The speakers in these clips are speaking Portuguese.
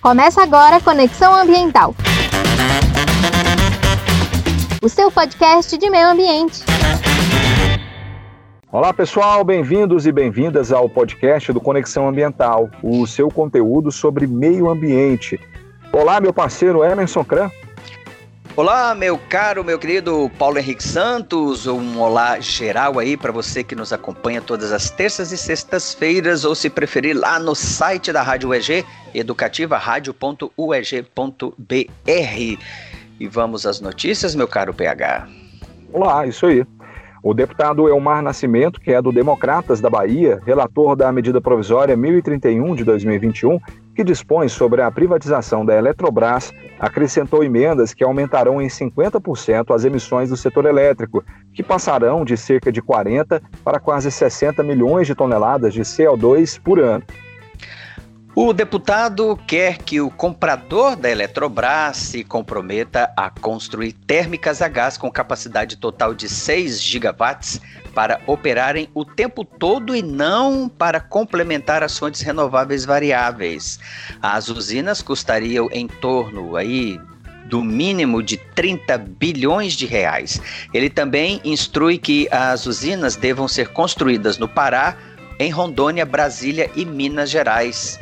Começa agora Conexão Ambiental. O seu podcast de meio ambiente. Olá pessoal, bem-vindos e bem-vindas ao podcast do Conexão Ambiental, o seu conteúdo sobre meio ambiente. Olá, meu parceiro Emerson Cran. Olá, meu caro, meu querido Paulo Henrique Santos, um olá geral aí para você que nos acompanha todas as terças e sextas-feiras, ou se preferir lá no site da Rádio UEG, educativaradio.ueg.br. E vamos às notícias, meu caro PH. Olá, isso aí. O deputado Elmar Nascimento, que é do Democratas da Bahia, relator da medida provisória 1031 de 2021, que dispõe sobre a privatização da Eletrobras, acrescentou emendas que aumentarão em 50% as emissões do setor elétrico, que passarão de cerca de 40 para quase 60 milhões de toneladas de CO2 por ano. O deputado quer que o comprador da Eletrobras se comprometa a construir térmicas a gás com capacidade total de 6 gigawatts para operarem o tempo todo e não para complementar as fontes renováveis variáveis. As usinas custariam em torno aí do mínimo de 30 bilhões de reais. Ele também instrui que as usinas devam ser construídas no Pará, em Rondônia, Brasília e Minas Gerais.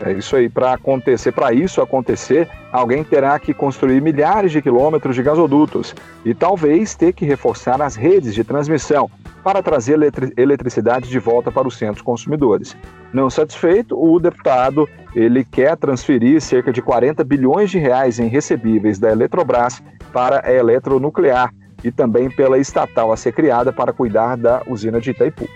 É isso aí. Para acontecer, para isso acontecer, alguém terá que construir milhares de quilômetros de gasodutos e talvez ter que reforçar as redes de transmissão para trazer eletri eletricidade de volta para os centros consumidores. Não satisfeito, o deputado ele quer transferir cerca de 40 bilhões de reais em recebíveis da Eletrobras para a eletronuclear e também pela estatal a ser criada para cuidar da usina de Itaipu.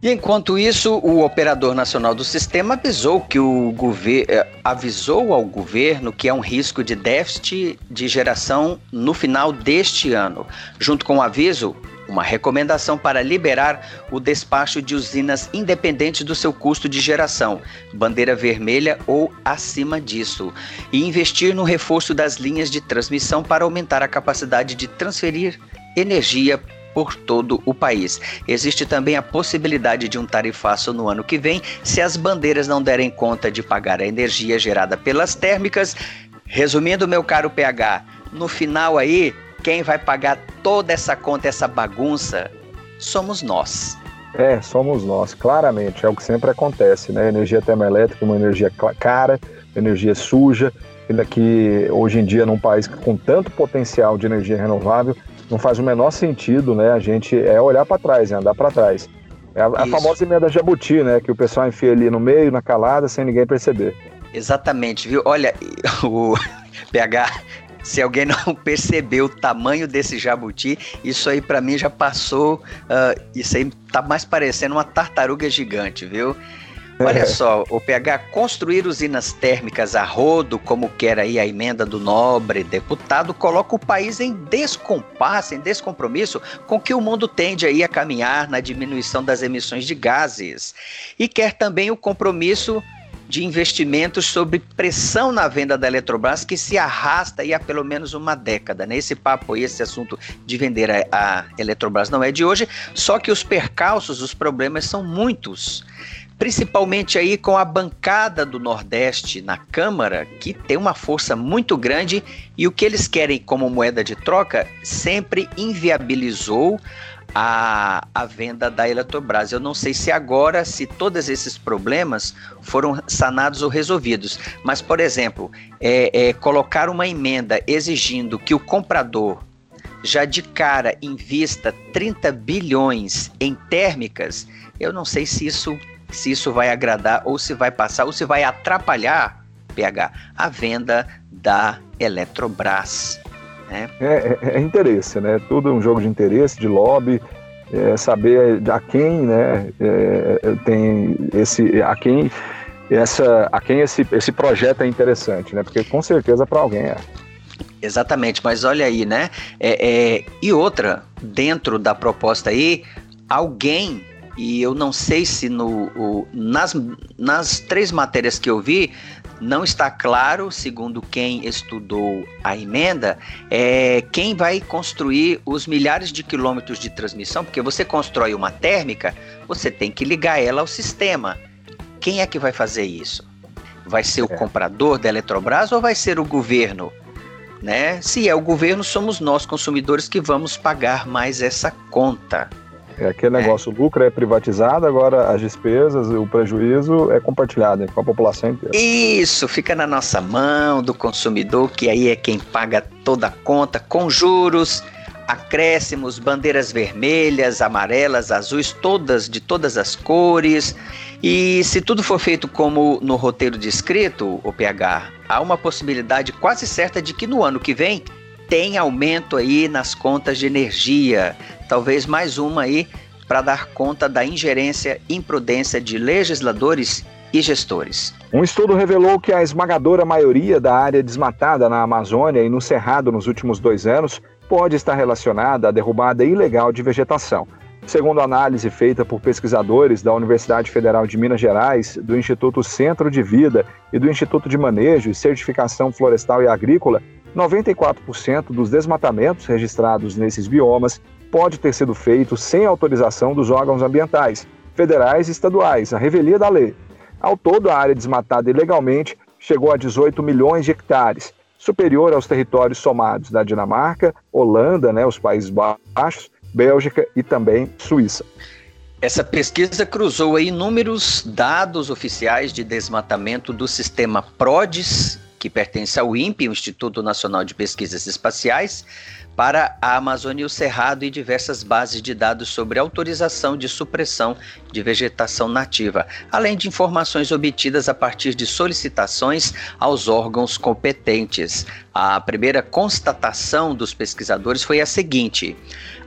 E enquanto isso, o operador nacional do sistema avisou que o governo eh, avisou ao governo que há um risco de déficit de geração no final deste ano. Junto com o aviso, uma recomendação para liberar o despacho de usinas independentes do seu custo de geração, bandeira vermelha ou acima disso, e investir no reforço das linhas de transmissão para aumentar a capacidade de transferir energia por todo o país. Existe também a possibilidade de um tarifaço no ano que vem, se as bandeiras não derem conta de pagar a energia gerada pelas térmicas. Resumindo, meu caro PH, no final aí, quem vai pagar toda essa conta, essa bagunça, somos nós. É, somos nós, claramente. É o que sempre acontece, né? Energia termoelétrica, uma energia cara, energia suja, que hoje em dia, num país com tanto potencial de energia renovável, não faz o menor sentido, né? A gente é olhar para trás, é andar para trás. É a, a famosa emenda jabuti, né? Que o pessoal enfia ali no meio, na calada, sem ninguém perceber. Exatamente, viu? Olha, o PH, se alguém não percebeu o tamanho desse jabuti, isso aí para mim já passou. Uh, isso aí tá mais parecendo uma tartaruga gigante, viu? Olha só, o PH construir usinas térmicas a rodo, como quer aí a emenda do nobre deputado, coloca o país em descompasso, em descompromisso com que o mundo tende aí a caminhar na diminuição das emissões de gases. E quer também o compromisso de investimentos sob pressão na venda da Eletrobras que se arrasta aí há pelo menos uma década. Né? Esse papo, esse assunto de vender a, a Eletrobras não é de hoje, só que os percalços, os problemas são muitos principalmente aí com a bancada do Nordeste na Câmara, que tem uma força muito grande e o que eles querem como moeda de troca sempre inviabilizou a, a venda da Eletrobras. Eu não sei se agora, se todos esses problemas foram sanados ou resolvidos, mas, por exemplo, é, é, colocar uma emenda exigindo que o comprador já de cara invista 30 bilhões em térmicas, eu não sei se isso se isso vai agradar ou se vai passar ou se vai atrapalhar, PH, a venda da Eletrobras. Né? É, é, é, interesse, né? Tudo um jogo de interesse, de lobby, é saber a quem, né, é, é, tem esse, a quem essa, a quem esse, esse projeto é interessante, né? Porque com certeza para alguém é. Exatamente, mas olha aí, né? É, é, e outra, dentro da proposta aí, alguém e eu não sei se no, o, nas, nas três matérias que eu vi, não está claro, segundo quem estudou a emenda, é quem vai construir os milhares de quilômetros de transmissão, porque você constrói uma térmica, você tem que ligar ela ao sistema. Quem é que vai fazer isso? Vai ser o é. comprador da Eletrobras ou vai ser o governo? Né? Se é o governo, somos nós, consumidores, que vamos pagar mais essa conta. É aquele é. negócio, o lucro é privatizado, agora as despesas, o prejuízo é compartilhado com a população inteira. Isso, fica na nossa mão do consumidor, que aí é quem paga toda a conta, com juros, acréscimos, bandeiras vermelhas, amarelas, azuis, todas de todas as cores. E se tudo for feito como no roteiro descrito, o PH, há uma possibilidade quase certa de que no ano que vem tem aumento aí nas contas de energia. Talvez mais uma aí para dar conta da ingerência e imprudência de legisladores e gestores. Um estudo revelou que a esmagadora maioria da área desmatada na Amazônia e no Cerrado nos últimos dois anos pode estar relacionada à derrubada ilegal de vegetação. Segundo análise feita por pesquisadores da Universidade Federal de Minas Gerais, do Instituto Centro de Vida e do Instituto de Manejo e Certificação Florestal e Agrícola, 94% dos desmatamentos registrados nesses biomas pode ter sido feito sem autorização dos órgãos ambientais, federais e estaduais, a revelia da lei. Ao todo, a área desmatada ilegalmente chegou a 18 milhões de hectares, superior aos territórios somados da Dinamarca, Holanda, né, os Países Baixos, Bélgica e também Suíça. Essa pesquisa cruzou inúmeros dados oficiais de desmatamento do sistema PRODES que pertence ao INPE, o Instituto Nacional de Pesquisas Espaciais, para a Amazônia e o Cerrado e diversas bases de dados sobre autorização de supressão de vegetação nativa, além de informações obtidas a partir de solicitações aos órgãos competentes. A primeira constatação dos pesquisadores foi a seguinte: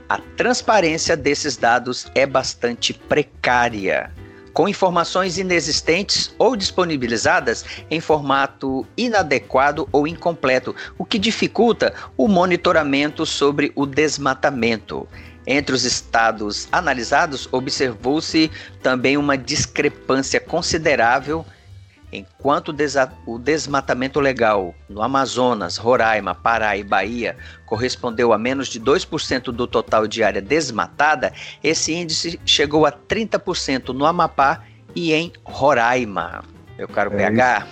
a transparência desses dados é bastante precária com informações inexistentes ou disponibilizadas em formato inadequado ou incompleto, o que dificulta o monitoramento sobre o desmatamento. Entre os estados analisados, observou-se também uma discrepância considerável Enquanto o desmatamento legal no Amazonas, Roraima, Pará e Bahia correspondeu a menos de 2% do total de área desmatada, esse índice chegou a 30% no Amapá e em Roraima. Meu caro é PH.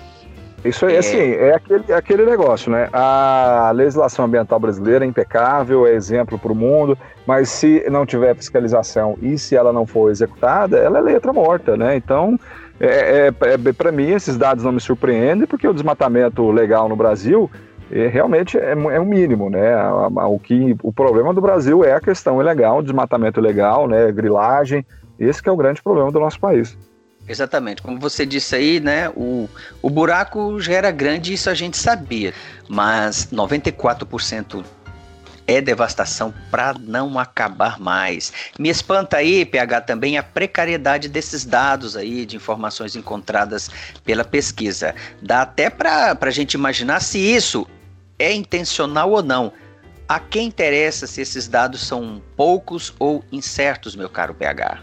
Isso, isso é, é, assim, é aquele, é aquele negócio, né? A legislação ambiental brasileira é impecável, é exemplo para o mundo, mas se não tiver fiscalização e se ela não for executada, ela é letra morta, né? Então, é, é, é para mim, esses dados não me surpreendem, porque o desmatamento legal no Brasil é, realmente é, é o mínimo, né? O, que, o problema do Brasil é a questão ilegal, o desmatamento ilegal, né? Grilagem, esse é o grande problema do nosso país. Exatamente, como você disse aí, né? O, o buraco já era grande, isso a gente sabia, mas 94% é devastação para não acabar mais. Me espanta aí, PH, também a precariedade desses dados aí, de informações encontradas pela pesquisa. Dá até para a gente imaginar se isso é intencional ou não. A quem interessa se esses dados são poucos ou incertos, meu caro PH?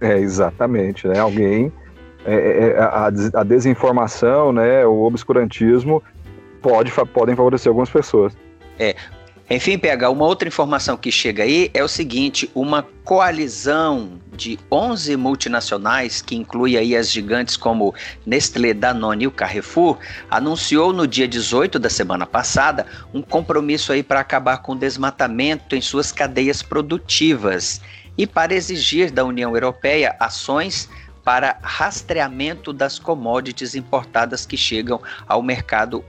É, exatamente, né? Alguém. É, é, é a, a, desinformação, né, o obscurantismo pode, podem favorecer algumas pessoas. É, enfim, PH, uma outra informação que chega aí é o seguinte: uma coalizão de 11 multinacionais, que inclui aí as gigantes como Nestlé, Danone e o Carrefour, anunciou no dia 18 da semana passada um compromisso aí para acabar com o desmatamento em suas cadeias produtivas e para exigir da União Europeia ações para rastreamento das commodities importadas que chegam ao mercado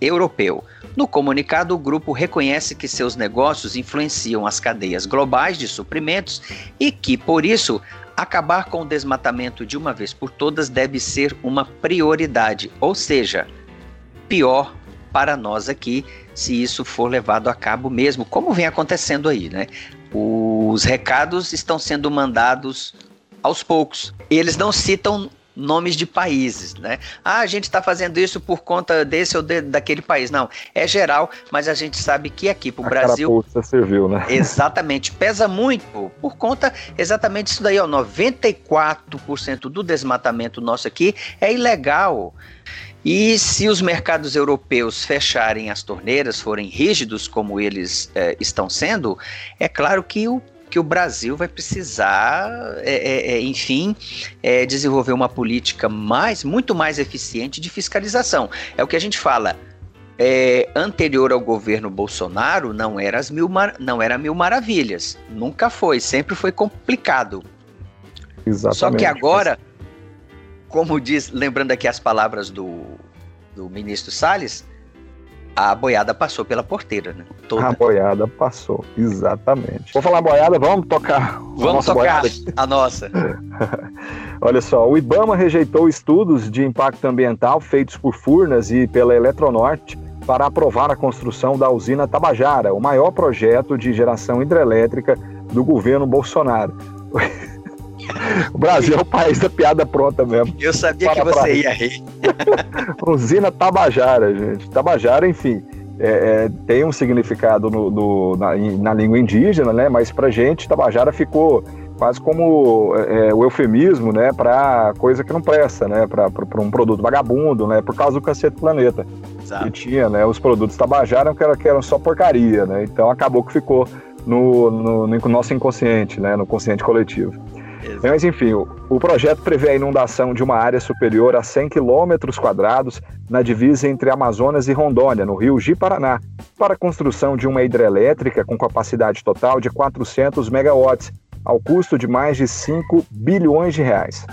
europeu. No comunicado, o grupo reconhece que seus negócios influenciam as cadeias globais de suprimentos e que, por isso, acabar com o desmatamento de uma vez por todas deve ser uma prioridade, ou seja, pior para nós aqui se isso for levado a cabo mesmo, como vem acontecendo aí, né? Os recados estão sendo mandados aos poucos. Eles não citam nomes de países, né? Ah, a gente está fazendo isso por conta desse ou de, daquele país. Não, é geral, mas a gente sabe que aqui para o Brasil. serviu, né? Exatamente, pesa muito por conta exatamente isso daí, ó. 94% do desmatamento nosso aqui é ilegal. E se os mercados europeus fecharem as torneiras, forem rígidos como eles é, estão sendo, é claro que o que o Brasil vai precisar, é, é, é, enfim, é, desenvolver uma política mais, muito mais eficiente de fiscalização. É o que a gente fala. É, anterior ao governo Bolsonaro não era as mil não era mil maravilhas, nunca foi, sempre foi complicado. Exatamente. Só que agora, como diz, lembrando aqui as palavras do, do ministro Salles, a boiada passou pela porteira, né? Toda. A boiada passou, exatamente. Vou falar boiada, vamos tocar. Vamos tocar a nossa. Olha só, o IBAMA rejeitou estudos de impacto ambiental feitos por Furnas e pela Eletronorte para aprovar a construção da usina Tabajara, o maior projeto de geração hidrelétrica do governo Bolsonaro. O Brasil é o país da piada pronta mesmo. Eu sabia Para que você ia rir. Usina Tabajara, gente. Tabajara, enfim, é, é, tem um significado no, no, na, na, língua indígena, né? Mas pra gente, Tabajara ficou quase como é, é o eufemismo, né? Pra coisa que não presta, né? Pra, pra, pra, um produto vagabundo, né? Por causa do cacete planeta. Exato. Que tinha, né? Os produtos Tabajara que eram, que eram só porcaria, né? Então acabou que ficou no, no, no nosso inconsciente, né? No consciente coletivo. Exato. Mas enfim, o, o, projeto prevê a inundação de uma área superior a 100 quilômetros quadrados na divisa entre Amazonas e Rondônia, no rio Ji-Paraná, para a construção de uma hidrelétrica com capacidade total de 400 megawatts, ao custo de mais de 5 bilhões de reais.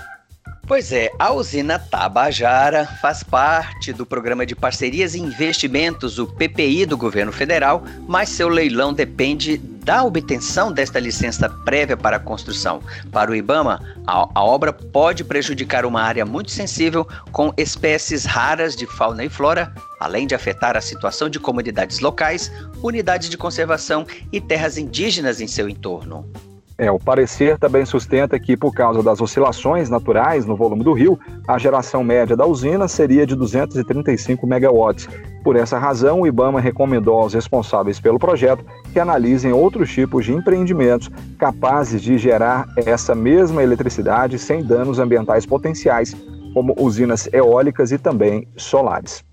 Pois é, a usina Tabajara faz parte do Programa de Parcerias e Investimentos, o PPI do governo federal, mas seu leilão depende da obtenção desta licença prévia para construção. Para o IBAMA, a, a obra pode prejudicar uma área muito sensível com espécies raras de fauna e flora, além de afetar a situação de comunidades locais, unidades de conservação e terras indígenas em seu entorno. É, o parecer também sustenta que, por causa das oscilações naturais no volume do rio, a geração média da usina seria de 235 megawatts. Por essa razão, o IBAMA recomendou aos responsáveis pelo projeto que analisem outros tipos de empreendimentos capazes de gerar essa mesma eletricidade sem danos ambientais potenciais, como usinas eólicas e também solares.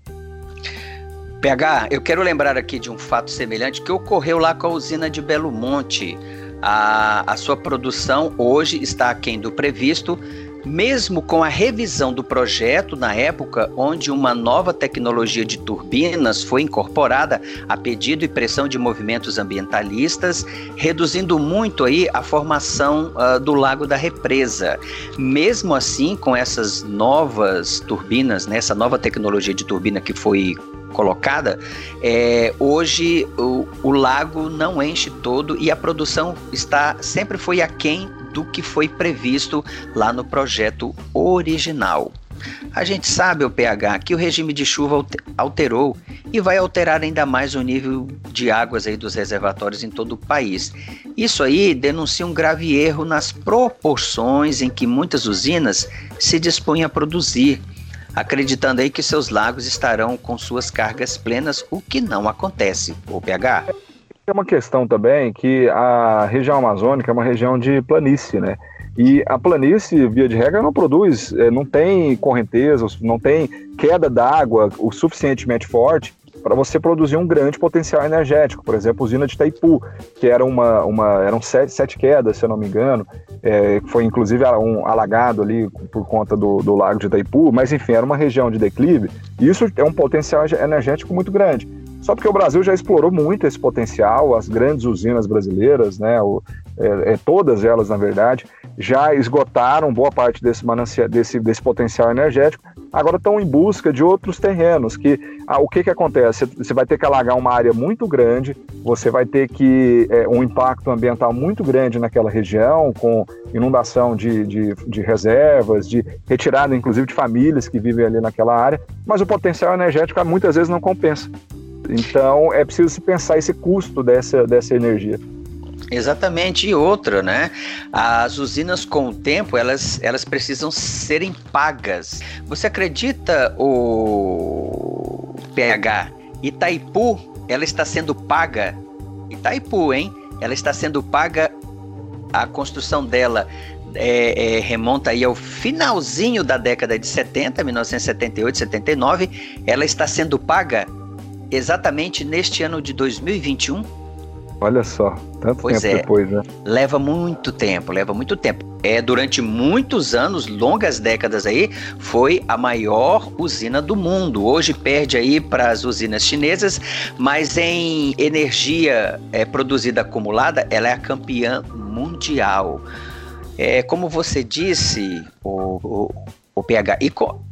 PH, eu quero lembrar aqui de um fato semelhante que ocorreu lá com a usina de Belo Monte a, a sua produção hoje está aquém do previsto, mesmo com a revisão do projeto na época, onde uma nova tecnologia de turbinas foi incorporada a pedido e pressão de movimentos ambientalistas, reduzindo muito aí a formação uh, do lago da represa. Mesmo assim, com essas novas turbinas, né, essa nova tecnologia de turbina que foi colocada, é, hoje o, o lago não enche todo e a produção está sempre foi aquém do que foi previsto lá no projeto original. A gente sabe, o PH, que o regime de chuva alterou e vai alterar ainda mais o nível de águas aí dos reservatórios em todo o país. Isso aí denuncia um grave erro nas proporções em que muitas usinas se dispõem a produzir acreditando aí que seus lagos estarão com suas cargas plenas, o que não acontece, o PH. É uma questão também que a região amazônica é uma região de planície, né? E a planície, via de regra, não produz, é, não tem correnteza, não tem queda d'água o suficientemente forte para você produzir um grande potencial energético. Por exemplo, a usina de Itaipu, que era uma, uma eram sete, sete quedas, se eu não me engano, é, foi inclusive um alagado ali por conta do, do lago de Itaipu, mas enfim, era uma região de declive, isso é um potencial energético muito grande. Só porque o Brasil já explorou muito esse potencial, as grandes usinas brasileiras, né, o, é, é, todas elas, na verdade, já esgotaram boa parte desse, desse, desse potencial energético, agora estão em busca de outros terrenos. Que ah, o que, que acontece? Você vai ter que alagar uma área muito grande, você vai ter que é, um impacto ambiental muito grande naquela região, com inundação de, de, de reservas, de retirada, inclusive, de famílias que vivem ali naquela área, mas o potencial energético muitas vezes não compensa. Então é preciso se pensar esse custo dessa, dessa energia. Exatamente, e outra, né? As usinas com o tempo, elas, elas precisam serem pagas. Você acredita, o PH, Itaipu, ela está sendo paga, Itaipu, hein? Ela está sendo paga a construção dela é, é, remonta aí ao finalzinho da década de 70, 1978, 79. Ela está sendo paga exatamente neste ano de 2021. Olha só, tanto pois tempo é, depois, né? Leva muito tempo, leva muito tempo. É, durante muitos anos, longas décadas aí, foi a maior usina do mundo. Hoje perde aí para as usinas chinesas, mas em energia é, produzida acumulada, ela é a campeã mundial. É, como você disse, o, o, o PH, e co,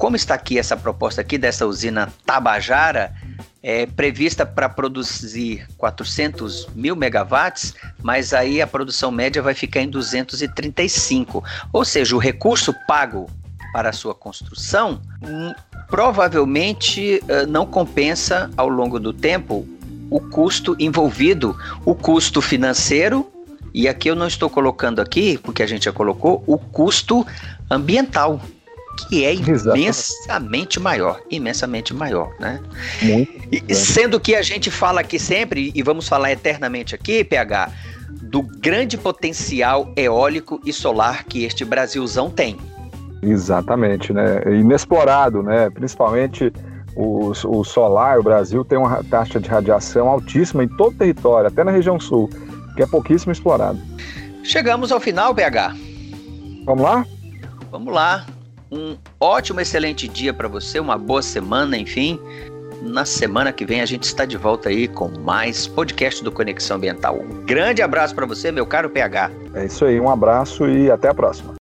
como está aqui essa proposta aqui dessa usina Tabajara, é prevista para produzir 400 mil megawatts, mas aí a produção média vai ficar em 235. Ou seja, o recurso pago para a sua construção hum, provavelmente uh, não compensa ao longo do tempo o custo envolvido, o custo financeiro e aqui eu não estou colocando aqui, porque a gente já colocou, o custo ambiental, que é imensamente maior, imensamente maior, né? Muito. E, sendo que a gente fala aqui sempre, e vamos falar eternamente aqui, PH, do grande potencial eólico e solar que este Brasilzão tem. Exatamente, né? Inexplorado, né? Principalmente o, o solar, o Brasil tem uma taxa de radiação altíssima em todo o território, até na região sul que é pouquíssimo explorado. Chegamos ao final, BH. Vamos lá? Vamos lá. Um ótimo, excelente dia para você, uma boa semana, enfim. Na semana que vem a gente está de volta aí com mais podcast do Conexão Ambiental. Um grande abraço para você, meu caro PH. É isso aí, um abraço e até a próxima.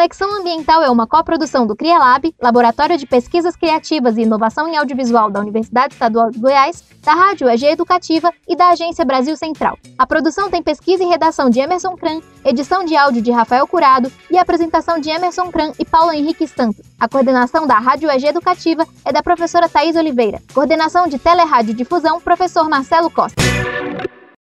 Conexão Ambiental é uma coprodução do CriaLab, Laboratório de Pesquisas Criativas e Inovação em Audiovisual da Universidade Estadual de Goiás, da Rádio EG Educativa e da Agência Brasil Central. A produção tem pesquisa e redação de Emerson Kran, edição de áudio de Rafael Curado e apresentação de Emerson Kran e Paulo Henrique Santos. A coordenação da Rádio EG Educativa é da professora Thais Oliveira. Coordenação de Telerádio Difusão, professor Marcelo Costa.